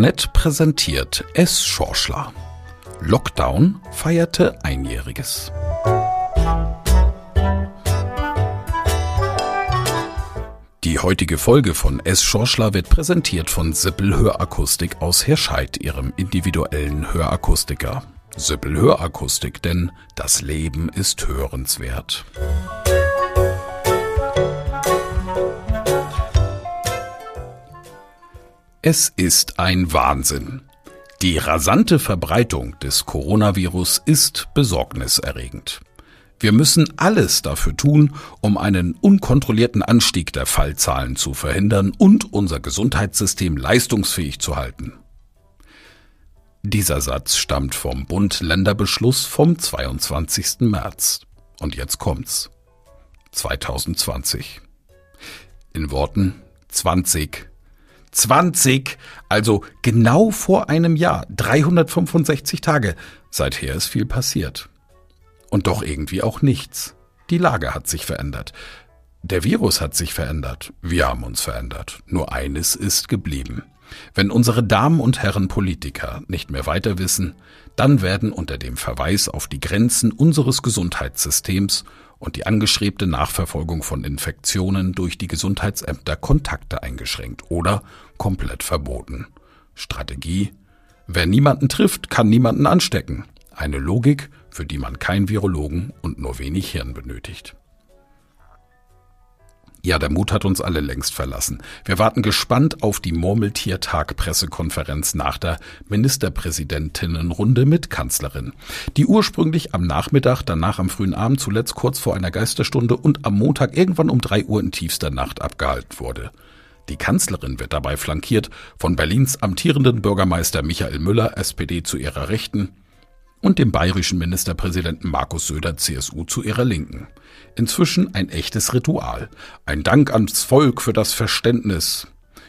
Darknet präsentiert S. Schorschler. Lockdown feierte Einjähriges. Die heutige Folge von S. Schorschler wird präsentiert von Sippel Hörakustik aus Herscheid, ihrem individuellen Hörakustiker. Sippel Hörakustik, denn das Leben ist hörenswert. Es ist ein Wahnsinn. Die rasante Verbreitung des Coronavirus ist besorgniserregend. Wir müssen alles dafür tun, um einen unkontrollierten Anstieg der Fallzahlen zu verhindern und unser Gesundheitssystem leistungsfähig zu halten. Dieser Satz stammt vom Bund-Länder-Beschluss vom 22. März. Und jetzt kommt's. 2020. In Worten 20 20, also genau vor einem Jahr, 365 Tage. Seither ist viel passiert. Und doch irgendwie auch nichts. Die Lage hat sich verändert. Der Virus hat sich verändert. Wir haben uns verändert. Nur eines ist geblieben. Wenn unsere Damen und Herren Politiker nicht mehr weiter wissen, dann werden unter dem Verweis auf die Grenzen unseres Gesundheitssystems und die angeschrebte Nachverfolgung von Infektionen durch die Gesundheitsämter Kontakte eingeschränkt oder komplett verboten. Strategie Wer niemanden trifft, kann niemanden anstecken. Eine Logik, für die man keinen Virologen und nur wenig Hirn benötigt. Ja, der Mut hat uns alle längst verlassen. Wir warten gespannt auf die Murmeltiertag-Pressekonferenz nach der Ministerpräsidentinnenrunde mit Kanzlerin, die ursprünglich am Nachmittag, danach am frühen Abend, zuletzt kurz vor einer Geisterstunde und am Montag irgendwann um drei Uhr in tiefster Nacht abgehalten wurde. Die Kanzlerin wird dabei flankiert von Berlins amtierenden Bürgermeister Michael Müller, SPD zu ihrer Rechten, und dem bayerischen Ministerpräsidenten Markus Söder, CSU, zu ihrer Linken. Inzwischen ein echtes Ritual. Ein Dank ans Volk für das Verständnis.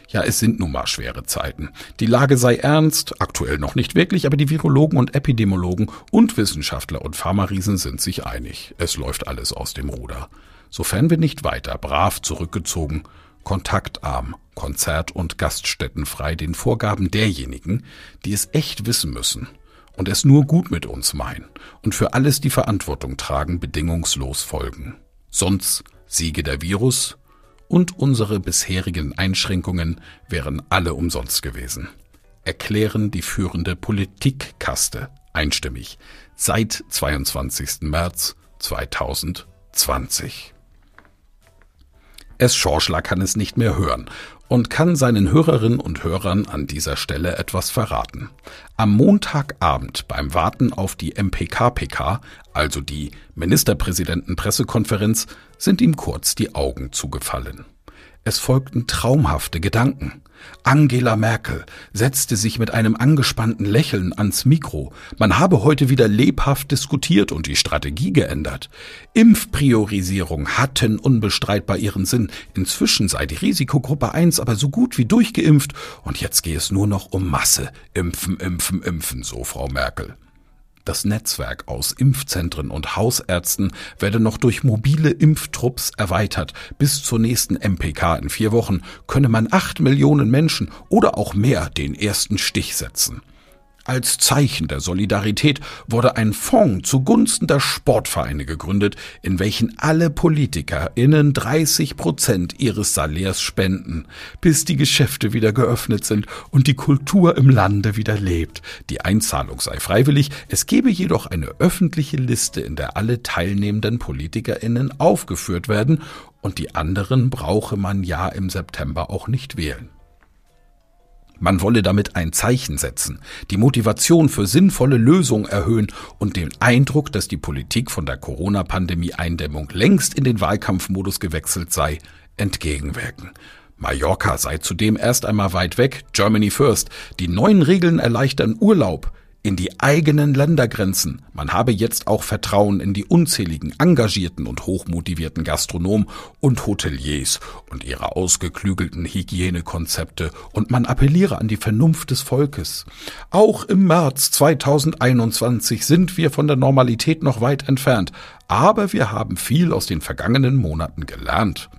Ja, es sind nun mal schwere Zeiten. Die Lage sei ernst, aktuell noch nicht wirklich, aber die Virologen und Epidemiologen und Wissenschaftler und Pharmariesen sind sich einig. Es läuft alles aus dem Ruder. Sofern wir nicht weiter brav zurückgezogen, kontaktarm, konzert- und gaststättenfrei den Vorgaben derjenigen, die es echt wissen müssen und es nur gut mit uns meinen und für alles die Verantwortung tragen, bedingungslos folgen. Sonst siege der Virus und unsere bisherigen Einschränkungen wären alle umsonst gewesen. Erklären die führende Politikkaste einstimmig seit 22. März 2020. Es Schorschler kann es nicht mehr hören und kann seinen Hörerinnen und Hörern an dieser Stelle etwas verraten. Am Montagabend beim Warten auf die MPK-PK, also die Ministerpräsidentenpressekonferenz, sind ihm kurz die Augen zugefallen. Es folgten traumhafte Gedanken. Angela Merkel setzte sich mit einem angespannten Lächeln ans Mikro. Man habe heute wieder lebhaft diskutiert und die Strategie geändert. Impfpriorisierung hatten unbestreitbar ihren Sinn. Inzwischen sei die Risikogruppe 1 aber so gut wie durchgeimpft und jetzt gehe es nur noch um Masse. Impfen, impfen, impfen, so Frau Merkel. Das Netzwerk aus Impfzentren und Hausärzten werde noch durch mobile Impftrupps erweitert. Bis zur nächsten MPK in vier Wochen könne man acht Millionen Menschen oder auch mehr den ersten Stich setzen. Als Zeichen der Solidarität wurde ein Fonds zugunsten der Sportvereine gegründet, in welchen alle PolitikerInnen 30 Prozent ihres Salärs spenden, bis die Geschäfte wieder geöffnet sind und die Kultur im Lande wieder lebt. Die Einzahlung sei freiwillig, es gebe jedoch eine öffentliche Liste, in der alle teilnehmenden PolitikerInnen aufgeführt werden und die anderen brauche man ja im September auch nicht wählen. Man wolle damit ein Zeichen setzen, die Motivation für sinnvolle Lösungen erhöhen und den Eindruck, dass die Politik von der Corona-Pandemie-Eindämmung längst in den Wahlkampfmodus gewechselt sei, entgegenwirken. Mallorca sei zudem erst einmal weit weg, Germany First. Die neuen Regeln erleichtern Urlaub, in die eigenen Ländergrenzen. Man habe jetzt auch Vertrauen in die unzähligen engagierten und hochmotivierten Gastronomen und Hoteliers und ihre ausgeklügelten Hygienekonzepte und man appelliere an die Vernunft des Volkes. Auch im März 2021 sind wir von der Normalität noch weit entfernt, aber wir haben viel aus den vergangenen Monaten gelernt.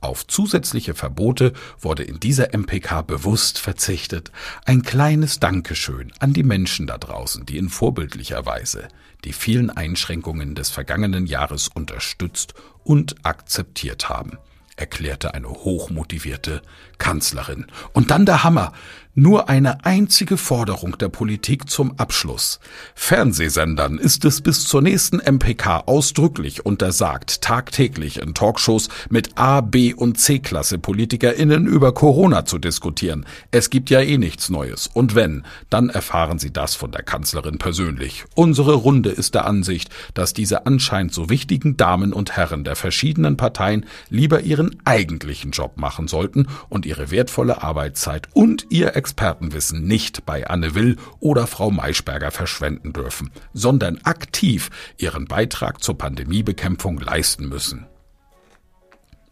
Auf zusätzliche Verbote wurde in dieser MPK bewusst verzichtet. Ein kleines Dankeschön an die Menschen da draußen, die in vorbildlicher Weise die vielen Einschränkungen des vergangenen Jahres unterstützt und akzeptiert haben erklärte eine hochmotivierte Kanzlerin. Und dann der Hammer. Nur eine einzige Forderung der Politik zum Abschluss. Fernsehsendern ist es bis zur nächsten MPK ausdrücklich untersagt, tagtäglich in Talkshows mit A, B und C-Klasse PolitikerInnen über Corona zu diskutieren. Es gibt ja eh nichts Neues. Und wenn, dann erfahren Sie das von der Kanzlerin persönlich. Unsere Runde ist der Ansicht, dass diese anscheinend so wichtigen Damen und Herren der verschiedenen Parteien lieber ihren eigentlichen Job machen sollten und ihre wertvolle Arbeitszeit und ihr Expertenwissen nicht bei Anne Will oder Frau Maischberger verschwenden dürfen, sondern aktiv ihren Beitrag zur Pandemiebekämpfung leisten müssen.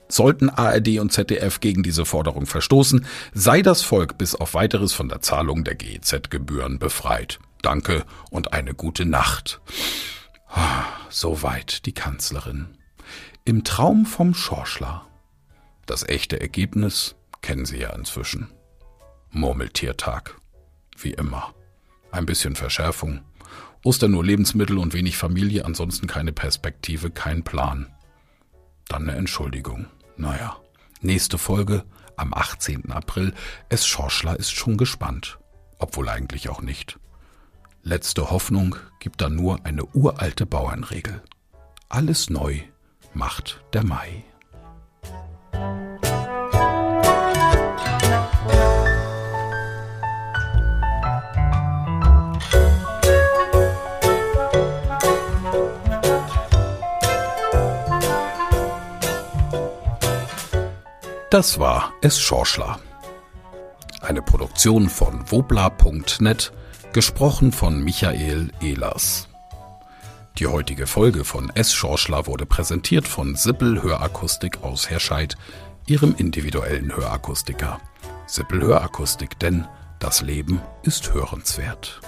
Sollten ARD und ZDF gegen diese Forderung verstoßen, sei das Volk bis auf weiteres von der Zahlung der GEZ-Gebühren befreit. Danke und eine gute Nacht. Ah, soweit die Kanzlerin. Im Traum vom Schorschler. Das echte Ergebnis kennen Sie ja inzwischen. Murmeltiertag. Wie immer. Ein bisschen Verschärfung. Ostern nur Lebensmittel und wenig Familie, ansonsten keine Perspektive, kein Plan. Dann eine Entschuldigung. Naja. Nächste Folge am 18. April. Es Schorschler ist schon gespannt. Obwohl eigentlich auch nicht. Letzte Hoffnung gibt dann nur eine uralte Bauernregel. Alles neu macht der Mai. Das war Es Schorschler. Eine Produktion von wobla.net, gesprochen von Michael Ehlers. Die heutige Folge von S. Schorschler wurde präsentiert von Sippel Hörakustik aus Herscheid, ihrem individuellen Hörakustiker. Sippel Hörakustik, denn das Leben ist hörenswert.